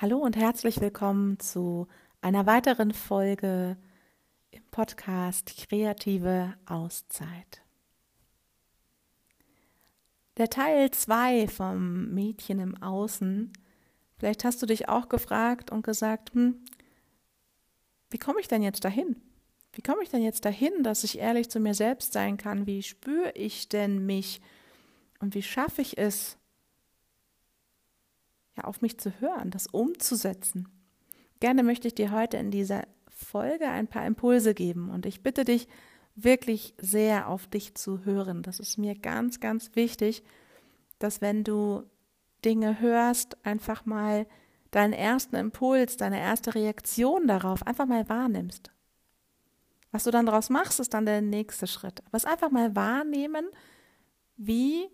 Hallo und herzlich willkommen zu einer weiteren Folge im Podcast Kreative Auszeit. Der Teil 2 vom Mädchen im Außen. Vielleicht hast du dich auch gefragt und gesagt, hm, wie komme ich denn jetzt dahin? Wie komme ich denn jetzt dahin, dass ich ehrlich zu mir selbst sein kann? Wie spüre ich denn mich? Und wie schaffe ich es, ja, auf mich zu hören, das umzusetzen. Gerne möchte ich dir heute in dieser Folge ein paar Impulse geben und ich bitte dich wirklich sehr auf dich zu hören. Das ist mir ganz, ganz wichtig, dass wenn du Dinge hörst, einfach mal deinen ersten Impuls, deine erste Reaktion darauf einfach mal wahrnimmst. Was du dann daraus machst, ist dann der nächste Schritt. Aber es einfach mal wahrnehmen, wie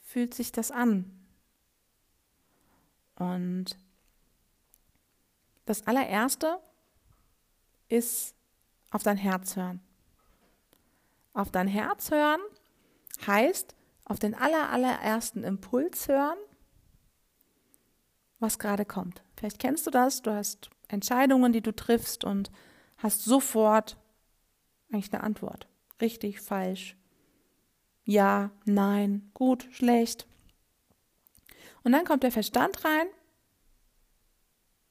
fühlt sich das an? Und das allererste ist auf dein Herz hören. Auf dein Herz hören heißt auf den aller, allerersten Impuls hören, was gerade kommt. Vielleicht kennst du das, du hast Entscheidungen, die du triffst und hast sofort eigentlich eine Antwort. Richtig, falsch, ja, nein, gut, schlecht. Und dann kommt der Verstand rein,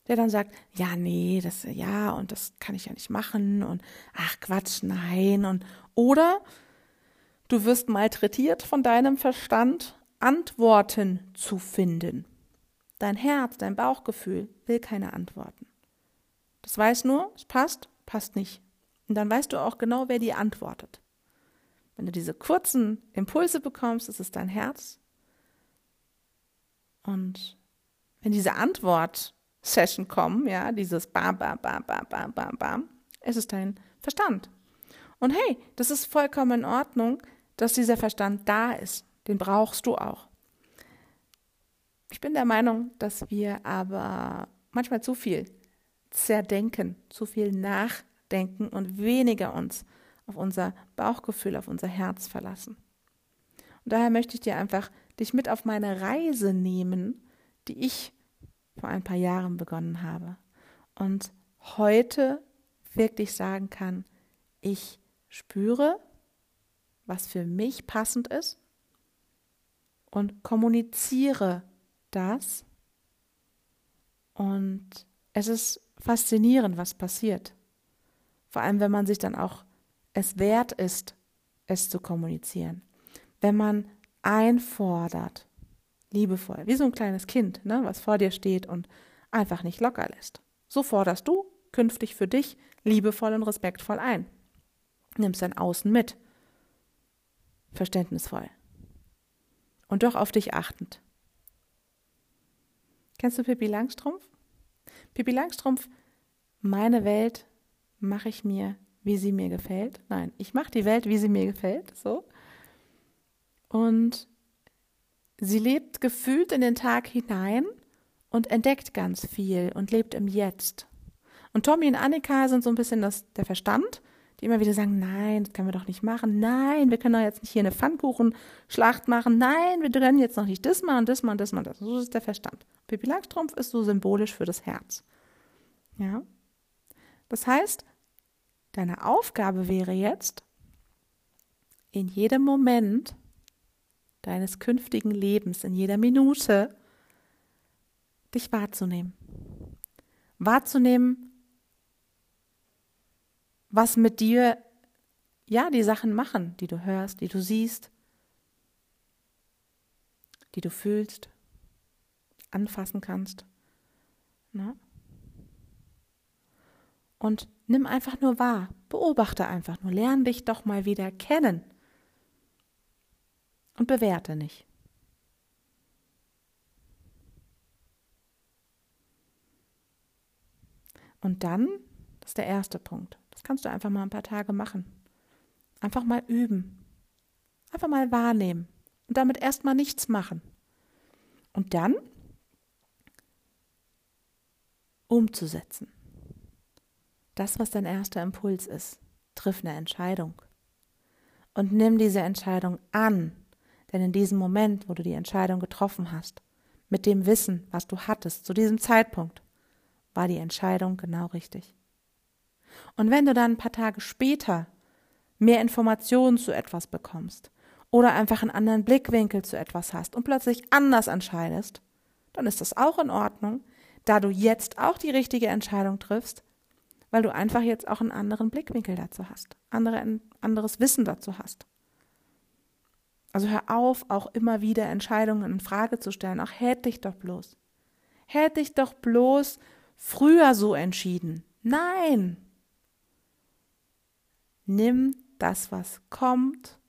der dann sagt, ja, nee, das, ja, und das kann ich ja nicht machen und ach Quatsch, nein und oder du wirst malträtiert von deinem Verstand, Antworten zu finden. Dein Herz, dein Bauchgefühl will keine Antworten. Das weiß nur, es passt, passt nicht. Und dann weißt du auch genau, wer die antwortet. Wenn du diese kurzen Impulse bekommst, ist es dein Herz, und wenn diese Antwort-Session kommen, ja, dieses Bam, Bam, Bam, Bam, Bam, Bam, Bam, es ist dein Verstand. Und hey, das ist vollkommen in Ordnung, dass dieser Verstand da ist. Den brauchst du auch. Ich bin der Meinung, dass wir aber manchmal zu viel zerdenken, zu viel nachdenken und weniger uns auf unser Bauchgefühl, auf unser Herz verlassen. Und daher möchte ich dir einfach dich mit auf meine Reise nehmen, die ich vor ein paar Jahren begonnen habe. Und heute wirklich sagen kann, ich spüre, was für mich passend ist und kommuniziere das. Und es ist faszinierend, was passiert. Vor allem, wenn man sich dann auch es wert ist, es zu kommunizieren. Wenn man einfordert. Liebevoll, wie so ein kleines Kind, ne, was vor dir steht und einfach nicht locker lässt. So forderst du künftig für dich liebevoll und respektvoll ein. Nimmst dein Außen mit. Verständnisvoll. Und doch auf dich achtend. Kennst du Pippi Langstrumpf? Pippi Langstrumpf, meine Welt mache ich mir, wie sie mir gefällt. Nein, ich mache die Welt, wie sie mir gefällt. So. Und sie lebt gefühlt in den Tag hinein und entdeckt ganz viel und lebt im Jetzt. Und Tommy und Annika sind so ein bisschen das, der Verstand, die immer wieder sagen, nein, das können wir doch nicht machen. Nein, wir können doch jetzt nicht hier eine Pfannkuchenschlacht machen. Nein, wir können jetzt noch nicht das mal und das mal und das mal. Das. So ist der Verstand. Pippi Langstrumpf ist so symbolisch für das Herz. Ja. Das heißt, deine Aufgabe wäre jetzt, in jedem Moment deines künftigen Lebens, in jeder Minute, dich wahrzunehmen. Wahrzunehmen, was mit dir, ja, die Sachen machen, die du hörst, die du siehst, die du fühlst, anfassen kannst. Ne? Und nimm einfach nur wahr, beobachte einfach nur, lerne dich doch mal wieder kennen und bewerte nicht. Und dann, das ist der erste Punkt, das kannst du einfach mal ein paar Tage machen. Einfach mal üben. Einfach mal wahrnehmen und damit erstmal nichts machen. Und dann umzusetzen. Das, was dein erster Impuls ist, triff eine Entscheidung. Und nimm diese Entscheidung an denn in diesem Moment, wo du die Entscheidung getroffen hast, mit dem Wissen, was du hattest zu diesem Zeitpunkt, war die Entscheidung genau richtig. Und wenn du dann ein paar Tage später mehr Informationen zu etwas bekommst oder einfach einen anderen Blickwinkel zu etwas hast und plötzlich anders entscheidest, dann ist das auch in Ordnung, da du jetzt auch die richtige Entscheidung triffst, weil du einfach jetzt auch einen anderen Blickwinkel dazu hast, andere, anderes Wissen dazu hast. Also hör auf, auch immer wieder Entscheidungen in Frage zu stellen. Auch hätte ich doch bloß. Hätte ich doch bloß früher so entschieden. Nein. Nimm das, was kommt.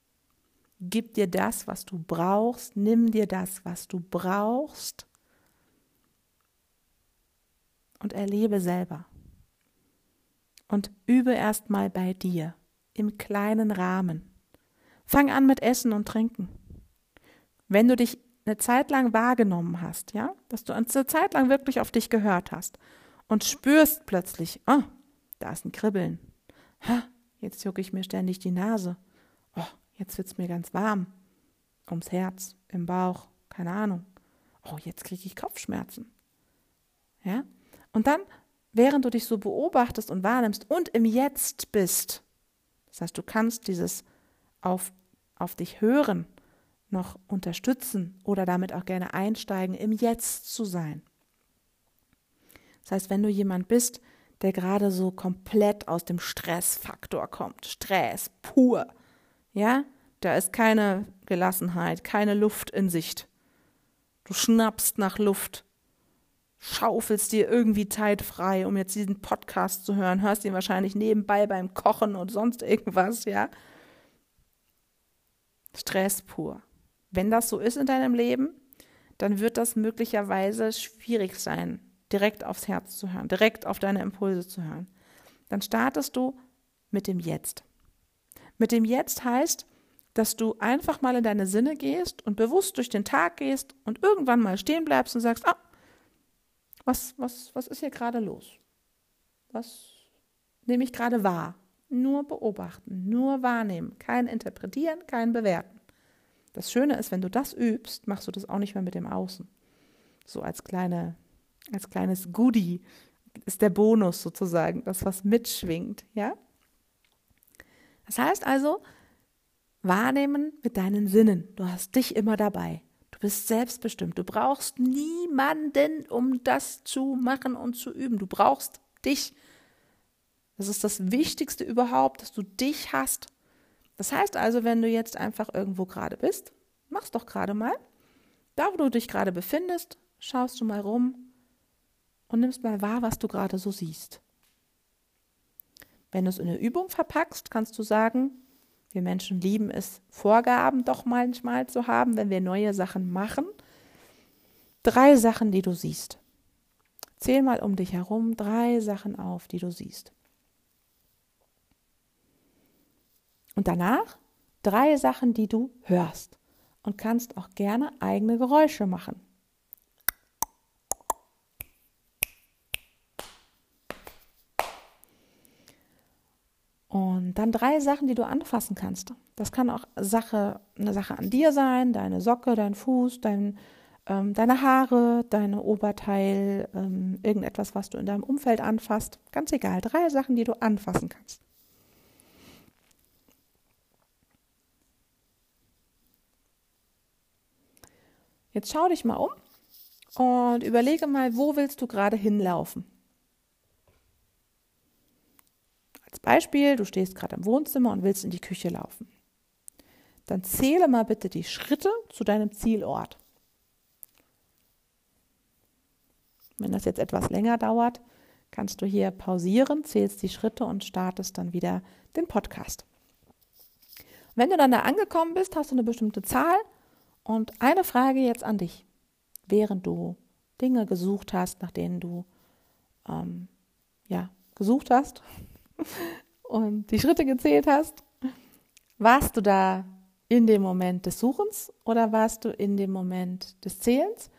Gib dir das, was du brauchst. Nimm dir das, was du brauchst. Und erlebe selber. Und übe erst mal bei dir im kleinen Rahmen. Fang an mit Essen und Trinken. Wenn du dich eine Zeit lang wahrgenommen hast, ja, dass du eine Zeit lang wirklich auf dich gehört hast und spürst plötzlich, oh, da ist ein Kribbeln. Ha, jetzt jucke ich mir ständig die Nase. Oh, jetzt wird's mir ganz warm. Ums Herz, im Bauch, keine Ahnung. Oh, jetzt kriege ich Kopfschmerzen. Ja? Und dann, während du dich so beobachtest und wahrnimmst und im Jetzt bist, das heißt, du kannst dieses auf, auf dich hören, noch unterstützen oder damit auch gerne einsteigen, im Jetzt zu sein. Das heißt, wenn du jemand bist, der gerade so komplett aus dem Stressfaktor kommt, Stress pur, ja, da ist keine Gelassenheit, keine Luft in Sicht. Du schnappst nach Luft, schaufelst dir irgendwie Zeit frei, um jetzt diesen Podcast zu hören, hörst ihn wahrscheinlich nebenbei beim Kochen und sonst irgendwas, ja. Stress pur. Wenn das so ist in deinem Leben, dann wird das möglicherweise schwierig sein, direkt aufs Herz zu hören, direkt auf deine Impulse zu hören. Dann startest du mit dem Jetzt. Mit dem Jetzt heißt, dass du einfach mal in deine Sinne gehst und bewusst durch den Tag gehst und irgendwann mal stehen bleibst und sagst, ah, was, was, was ist hier gerade los? Was nehme ich gerade wahr? Nur beobachten, nur wahrnehmen, kein Interpretieren, kein Bewerten. Das Schöne ist, wenn du das übst, machst du das auch nicht mehr mit dem Außen. So als kleine, als kleines Goodie ist der Bonus sozusagen, das was mitschwingt, ja? Das heißt also, wahrnehmen mit deinen Sinnen. Du hast dich immer dabei. Du bist selbstbestimmt. Du brauchst niemanden, um das zu machen und zu üben. Du brauchst dich. Das ist das Wichtigste überhaupt, dass du dich hast. Das heißt also, wenn du jetzt einfach irgendwo gerade bist, mach's doch gerade mal. Da, wo du dich gerade befindest, schaust du mal rum und nimmst mal wahr, was du gerade so siehst. Wenn du es in eine Übung verpackst, kannst du sagen, wir Menschen lieben es, Vorgaben doch manchmal zu haben, wenn wir neue Sachen machen. Drei Sachen, die du siehst. Zähl mal um dich herum drei Sachen auf, die du siehst. Und danach drei Sachen, die du hörst und kannst auch gerne eigene Geräusche machen. Und dann drei Sachen, die du anfassen kannst. Das kann auch Sache, eine Sache an dir sein, deine Socke, dein Fuß, dein, ähm, deine Haare, deine Oberteil, ähm, irgendetwas, was du in deinem Umfeld anfasst. Ganz egal, drei Sachen, die du anfassen kannst. Jetzt schau dich mal um und überlege mal, wo willst du gerade hinlaufen? Als Beispiel, du stehst gerade im Wohnzimmer und willst in die Küche laufen. Dann zähle mal bitte die Schritte zu deinem Zielort. Wenn das jetzt etwas länger dauert, kannst du hier pausieren, zählst die Schritte und startest dann wieder den Podcast. Wenn du dann da angekommen bist, hast du eine bestimmte Zahl und eine Frage jetzt an dich, während du Dinge gesucht hast, nach denen du ähm, ja gesucht hast und die Schritte gezählt hast, warst du da in dem Moment des Suchens oder warst du in dem Moment des Zählens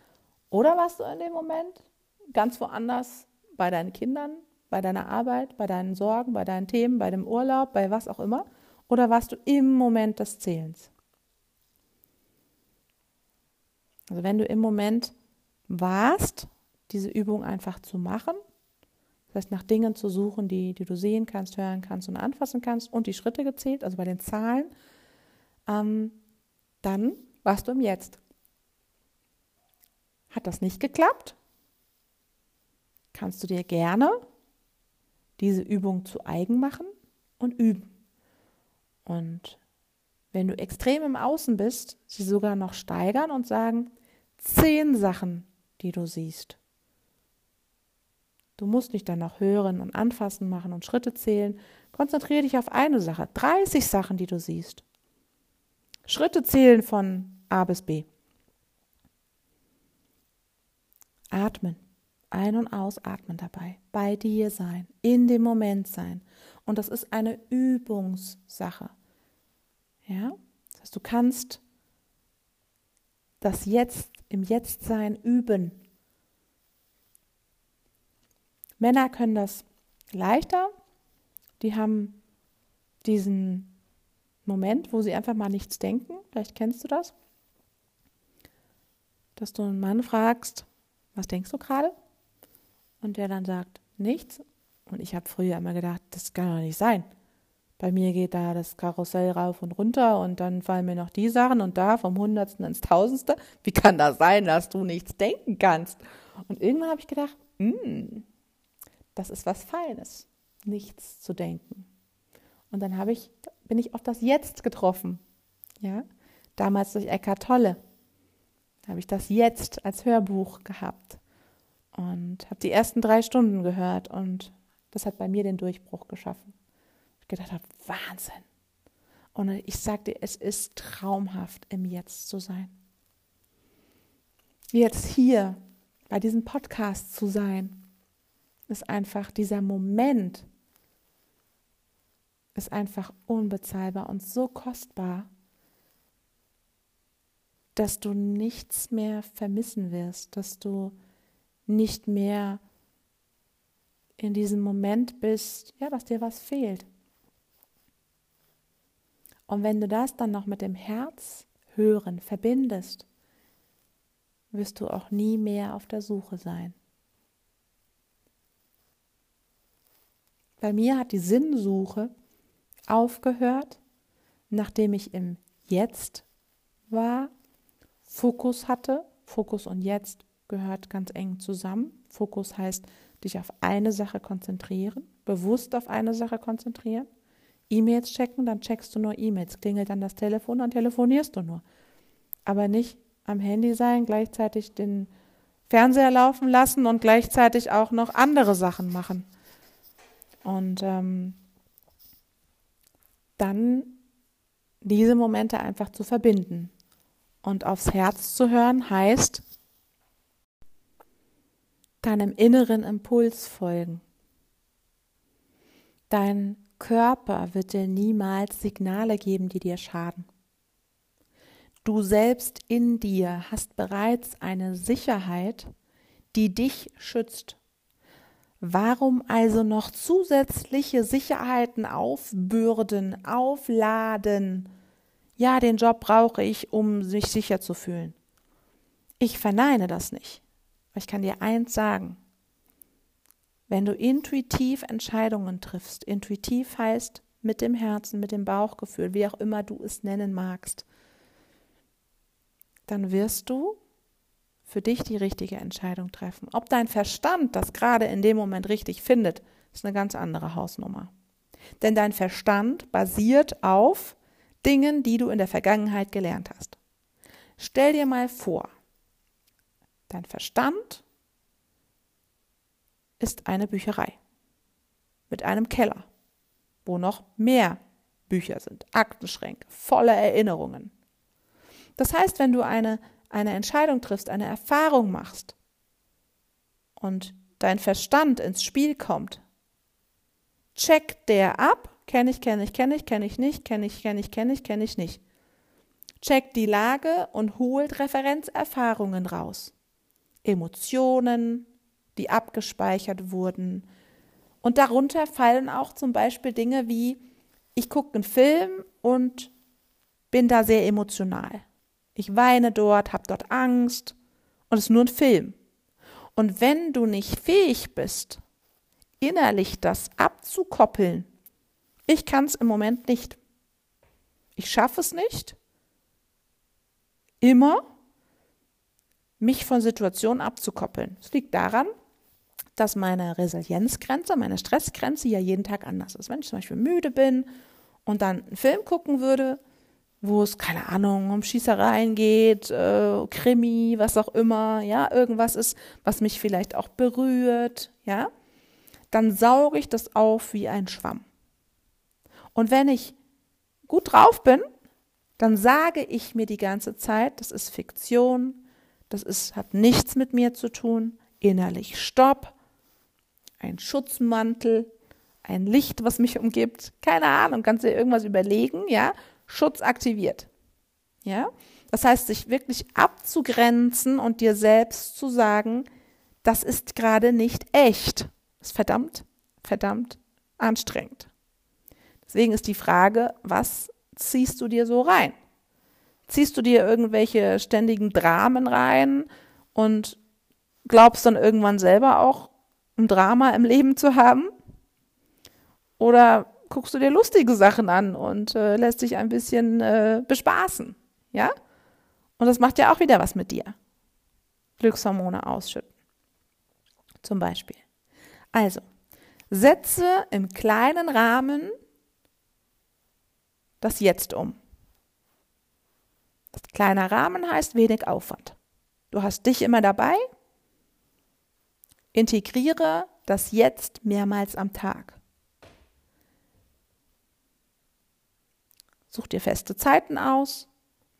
oder warst du in dem Moment ganz woanders bei deinen Kindern, bei deiner Arbeit, bei deinen Sorgen, bei deinen Themen, bei dem Urlaub, bei was auch immer? Oder warst du im Moment des Zählens? Also wenn du im Moment warst, diese Übung einfach zu machen. Das heißt, nach Dingen zu suchen, die, die du sehen kannst, hören kannst und anfassen kannst und die Schritte gezählt, also bei den Zahlen, ähm, dann warst du im Jetzt. Hat das nicht geklappt? Kannst du dir gerne diese Übung zu eigen machen und üben. Und wenn du extrem im Außen bist, sie sogar noch steigern und sagen, zehn Sachen, die du siehst. Du musst nicht dann noch hören und anfassen machen und Schritte zählen. Konzentriere dich auf eine Sache. 30 Sachen, die du siehst. Schritte zählen von A bis B. Atmen. Ein- und ausatmen dabei. Bei dir sein. In dem Moment sein. Und das ist eine Übungssache. Ja? Das heißt, du kannst das Jetzt im Jetztsein üben. Männer können das leichter. Die haben diesen Moment, wo sie einfach mal nichts denken. Vielleicht kennst du das. Dass du einen Mann fragst, was denkst du gerade? Und der dann sagt, nichts. Und ich habe früher immer gedacht, das kann doch nicht sein. Bei mir geht da das Karussell rauf und runter und dann fallen mir noch die Sachen und da vom Hundertsten ins Tausendste. Wie kann das sein, dass du nichts denken kannst? Und irgendwann habe ich gedacht, mm, das ist was Feines, nichts zu denken. Und dann habe ich, bin ich auf das Jetzt getroffen. Ja, damals durch Eckhart Tolle. Habe ich das Jetzt als Hörbuch gehabt und habe die ersten drei Stunden gehört und das hat bei mir den Durchbruch geschaffen. Gedacht habe, Wahnsinn. Und ich sagte, es ist traumhaft, im Jetzt zu sein. Jetzt hier bei diesem Podcast zu sein, ist einfach dieser Moment, ist einfach unbezahlbar und so kostbar, dass du nichts mehr vermissen wirst, dass du nicht mehr in diesem Moment bist, ja, dass dir was fehlt. Und wenn du das dann noch mit dem Herz hören verbindest, wirst du auch nie mehr auf der Suche sein. Bei mir hat die Sinnsuche aufgehört, nachdem ich im Jetzt war, Fokus hatte. Fokus und Jetzt gehört ganz eng zusammen. Fokus heißt, dich auf eine Sache konzentrieren, bewusst auf eine Sache konzentrieren. E-Mails checken, dann checkst du nur E-Mails. Klingelt dann das Telefon, dann telefonierst du nur. Aber nicht am Handy sein, gleichzeitig den Fernseher laufen lassen und gleichzeitig auch noch andere Sachen machen. Und ähm, dann diese Momente einfach zu verbinden. Und aufs Herz zu hören heißt, deinem inneren Impuls folgen. Dein Körper wird dir niemals Signale geben, die dir schaden. Du selbst in dir hast bereits eine Sicherheit, die dich schützt. Warum also noch zusätzliche Sicherheiten aufbürden, aufladen? Ja, den Job brauche ich, um sich sicher zu fühlen. Ich verneine das nicht. Ich kann dir eins sagen. Wenn du intuitiv Entscheidungen triffst, intuitiv heißt mit dem Herzen, mit dem Bauchgefühl, wie auch immer du es nennen magst, dann wirst du für dich die richtige Entscheidung treffen. Ob dein Verstand das gerade in dem Moment richtig findet, ist eine ganz andere Hausnummer. Denn dein Verstand basiert auf Dingen, die du in der Vergangenheit gelernt hast. Stell dir mal vor, Dein Verstand ist eine Bücherei mit einem Keller, wo noch mehr Bücher sind, Aktenschränke, voller Erinnerungen. Das heißt, wenn du eine, eine Entscheidung triffst, eine Erfahrung machst und dein Verstand ins Spiel kommt, checkt der ab, kenne ich, kenne ich, kenne ich, kenne ich nicht, kenne ich, kenne ich, kenne ich, kenne ich nicht. Checkt die Lage und holt Referenzerfahrungen raus. Emotionen, die abgespeichert wurden. Und darunter fallen auch zum Beispiel Dinge wie, ich gucke einen Film und bin da sehr emotional. Ich weine dort, habe dort Angst Und es ist nur ein Film. Und wenn du nicht fähig bist, innerlich das abzukoppeln, ich kann es im Moment nicht. Ich schaffe es nicht, immer mich von Situationen abzukoppeln. Es liegt daran, dass meine Resilienzgrenze, meine Stressgrenze ja jeden Tag anders ist. Wenn ich zum Beispiel müde bin und dann einen Film gucken würde, wo es, keine Ahnung, um Schießereien geht, äh, Krimi, was auch immer, ja, irgendwas ist, was mich vielleicht auch berührt, ja, dann sauge ich das auf wie ein Schwamm. Und wenn ich gut drauf bin, dann sage ich mir die ganze Zeit, das ist Fiktion, das ist, hat nichts mit mir zu tun, innerlich Stopp, ein Schutzmantel, ein Licht, was mich umgibt, keine Ahnung, kannst dir irgendwas überlegen, ja, Schutz aktiviert. Ja? Das heißt, sich wirklich abzugrenzen und dir selbst zu sagen, das ist gerade nicht echt. Ist verdammt, verdammt anstrengend. Deswegen ist die Frage, was ziehst du dir so rein? Ziehst du dir irgendwelche ständigen Dramen rein und glaubst dann irgendwann selber auch ein Drama im Leben zu haben? Oder guckst du dir lustige Sachen an und äh, lässt dich ein bisschen äh, bespaßen, ja? Und das macht ja auch wieder was mit dir. Glückshormone ausschütten. Zum Beispiel. Also, setze im kleinen Rahmen das Jetzt um. Das kleiner Rahmen heißt wenig Aufwand. Du hast dich immer dabei. Integriere das Jetzt mehrmals am Tag. Such dir feste Zeiten aus,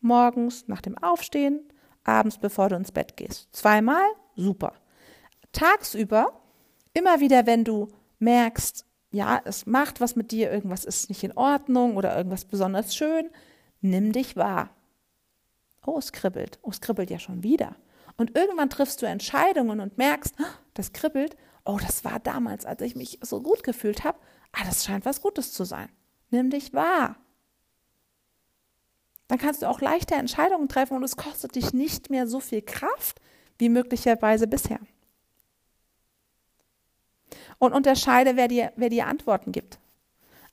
morgens nach dem Aufstehen, abends bevor du ins Bett gehst. Zweimal, super. Tagsüber, immer wieder, wenn du merkst, ja, es macht was mit dir, irgendwas ist nicht in Ordnung oder irgendwas besonders schön, nimm dich wahr. Oh, es kribbelt. Oh, es kribbelt ja schon wieder. Und irgendwann triffst du Entscheidungen und merkst, ah, das kribbelt. Oh, das war damals, als ich mich so gut gefühlt habe. Ah, das scheint was Gutes zu sein. Nimm dich wahr. Dann kannst du auch leichter Entscheidungen treffen und es kostet dich nicht mehr so viel Kraft wie möglicherweise bisher. Und unterscheide, wer dir, wer dir Antworten gibt.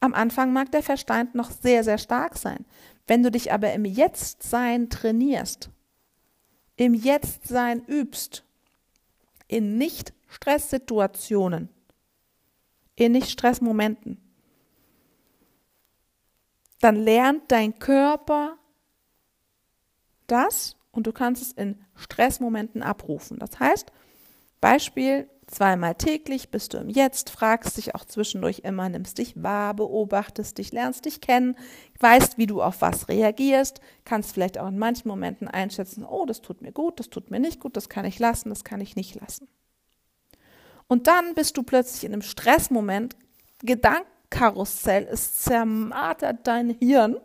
Am Anfang mag der Verstand noch sehr, sehr stark sein. Wenn du dich aber im Jetztsein trainierst, im Jetztsein übst, in Nicht-Stresssituationen, in Nicht-Stressmomenten, dann lernt dein Körper das und du kannst es in Stressmomenten abrufen. Das heißt, Beispiel, zweimal täglich bist du im Jetzt, fragst dich auch zwischendurch immer, nimmst dich wahr, beobachtest dich, lernst dich kennen, weißt, wie du auf was reagierst, kannst vielleicht auch in manchen Momenten einschätzen, oh, das tut mir gut, das tut mir nicht gut, das kann ich lassen, das kann ich nicht lassen. Und dann bist du plötzlich in einem Stressmoment, Gedankenkarussell, es zermartert dein Hirn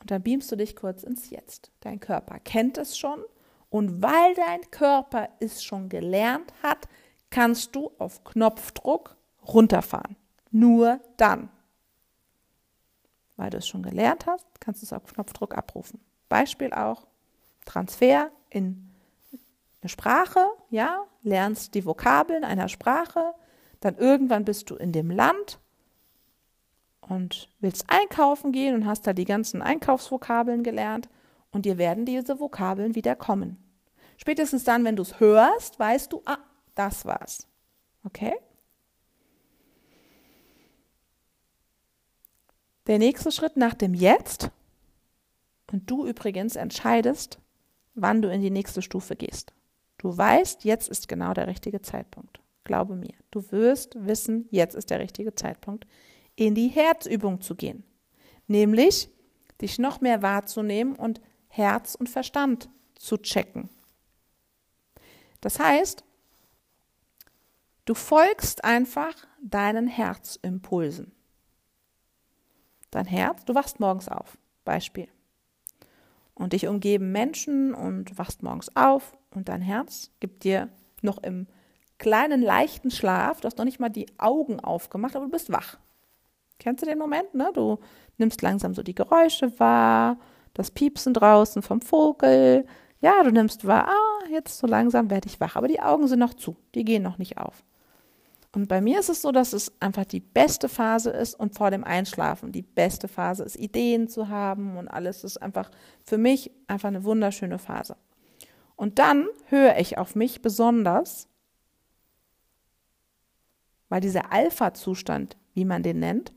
und dann beamst du dich kurz ins Jetzt. Dein Körper kennt es schon und weil dein Körper es schon gelernt hat, kannst du auf Knopfdruck runterfahren. Nur dann. Weil du es schon gelernt hast, kannst du es auf Knopfdruck abrufen. Beispiel auch Transfer in eine Sprache, ja, lernst die Vokabeln einer Sprache, dann irgendwann bist du in dem Land und willst einkaufen gehen und hast da die ganzen Einkaufsvokabeln gelernt und dir werden diese Vokabeln wieder kommen. Spätestens dann, wenn du es hörst, weißt du, ah, das war's. Okay? Der nächste Schritt nach dem Jetzt, und du übrigens entscheidest, wann du in die nächste Stufe gehst. Du weißt, jetzt ist genau der richtige Zeitpunkt. Glaube mir, du wirst wissen, jetzt ist der richtige Zeitpunkt in die Herzübung zu gehen, nämlich dich noch mehr wahrzunehmen und Herz und Verstand zu checken. Das heißt, du folgst einfach deinen Herzimpulsen. Dein Herz, du wachst morgens auf, Beispiel. Und dich umgeben Menschen und wachst morgens auf und dein Herz gibt dir noch im kleinen, leichten Schlaf, du hast noch nicht mal die Augen aufgemacht, aber du bist wach. Kennst du den Moment, ne? Du nimmst langsam so die Geräusche wahr, das Piepsen draußen vom Vogel. Ja, du nimmst wahr, ah, jetzt so langsam werde ich wach. Aber die Augen sind noch zu, die gehen noch nicht auf. Und bei mir ist es so, dass es einfach die beste Phase ist und vor dem Einschlafen die beste Phase ist, Ideen zu haben und alles ist einfach für mich einfach eine wunderschöne Phase. Und dann höre ich auf mich besonders, weil dieser Alpha-Zustand, wie man den nennt,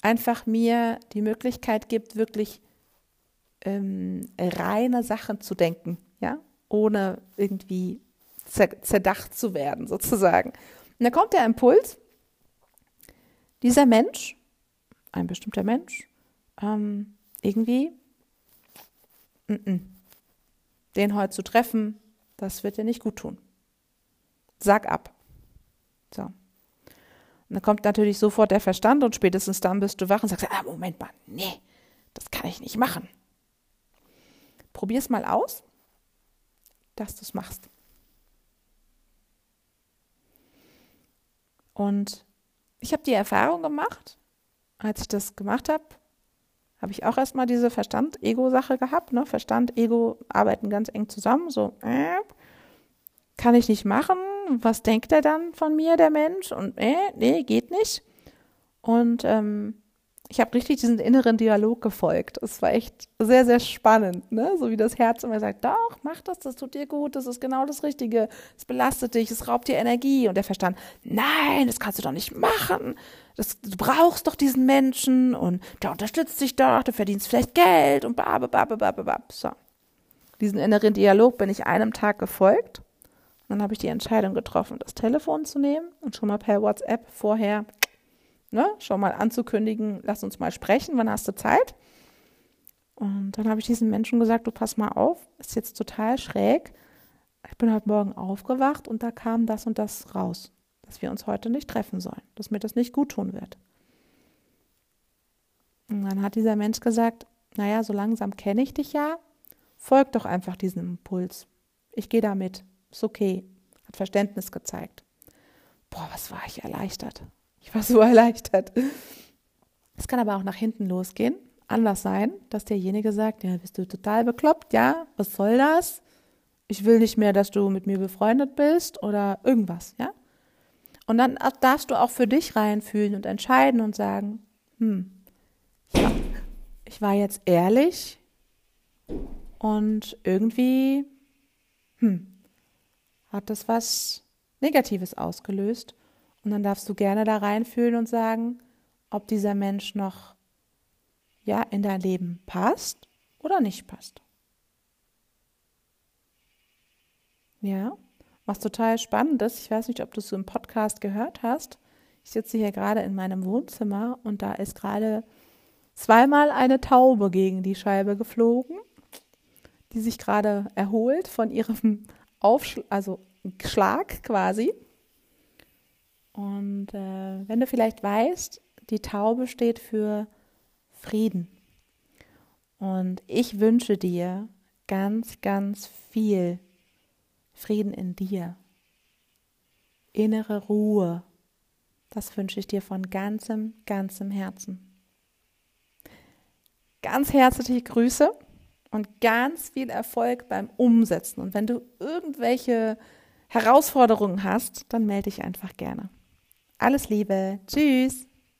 einfach mir die Möglichkeit gibt, wirklich ähm, reine Sachen zu denken, ja, ohne irgendwie zerdacht zu werden, sozusagen. Und da kommt der Impuls, dieser Mensch, ein bestimmter Mensch, ähm, irgendwie, n -n, den heute zu treffen, das wird dir nicht gut tun. Sag ab. So. Und dann kommt natürlich sofort der Verstand und spätestens dann bist du wach und sagst, ah, Moment mal, nee, das kann ich nicht machen. Probier es mal aus, dass du es machst. Und ich habe die Erfahrung gemacht, als ich das gemacht habe, habe ich auch erstmal diese Verstand-Ego-Sache gehabt. Ne? Verstand, Ego arbeiten ganz eng zusammen. So, äh, kann ich nicht machen. Was denkt er dann von mir, der Mensch? Und äh, nee, geht nicht. Und ähm, ich habe richtig diesen inneren Dialog gefolgt. Es war echt sehr, sehr spannend, ne? So wie das Herz immer sagt, doch, mach das, das tut dir gut, das ist genau das Richtige, es belastet dich, es raubt dir Energie. Und der Verstand, nein, das kannst du doch nicht machen. Das, du brauchst doch diesen Menschen und der unterstützt dich doch, du verdienst vielleicht Geld und bab, bab, bab, bab. So. Diesen inneren Dialog bin ich einem Tag gefolgt. Dann habe ich die Entscheidung getroffen, das Telefon zu nehmen und schon mal per WhatsApp vorher ne, schon mal anzukündigen, lass uns mal sprechen, wann hast du Zeit? Und dann habe ich diesem Menschen gesagt, du pass mal auf, ist jetzt total schräg. Ich bin heute Morgen aufgewacht und da kam das und das raus, dass wir uns heute nicht treffen sollen, dass mir das nicht gut tun wird. Und dann hat dieser Mensch gesagt, naja, so langsam kenne ich dich ja, folg doch einfach diesem Impuls. Ich gehe da mit, ist okay, hat Verständnis gezeigt. Boah, was war ich erleichtert. Ich war so erleichtert. Es kann aber auch nach hinten losgehen, anders sein, dass derjenige sagt, ja, bist du total bekloppt, ja, was soll das? Ich will nicht mehr, dass du mit mir befreundet bist oder irgendwas, ja? Und dann darfst du auch für dich reinfühlen und entscheiden und sagen, hm, ja, ich war jetzt ehrlich und irgendwie, hm, hat das was Negatives ausgelöst und dann darfst du gerne da reinfühlen und sagen, ob dieser Mensch noch ja in dein Leben passt oder nicht passt. Ja, was total spannend ist, ich weiß nicht, ob du es so im Podcast gehört hast. Ich sitze hier gerade in meinem Wohnzimmer und da ist gerade zweimal eine Taube gegen die Scheibe geflogen, die sich gerade erholt von ihrem Aufschlag, also Schlag quasi. Und äh, wenn du vielleicht weißt, die Taube steht für Frieden. Und ich wünsche dir ganz, ganz viel Frieden in dir. Innere Ruhe. Das wünsche ich dir von ganzem, ganzem Herzen. Ganz herzliche Grüße und ganz viel Erfolg beim Umsetzen. Und wenn du irgendwelche Herausforderungen hast, dann melde dich einfach gerne. Alles Liebe. Tschüss.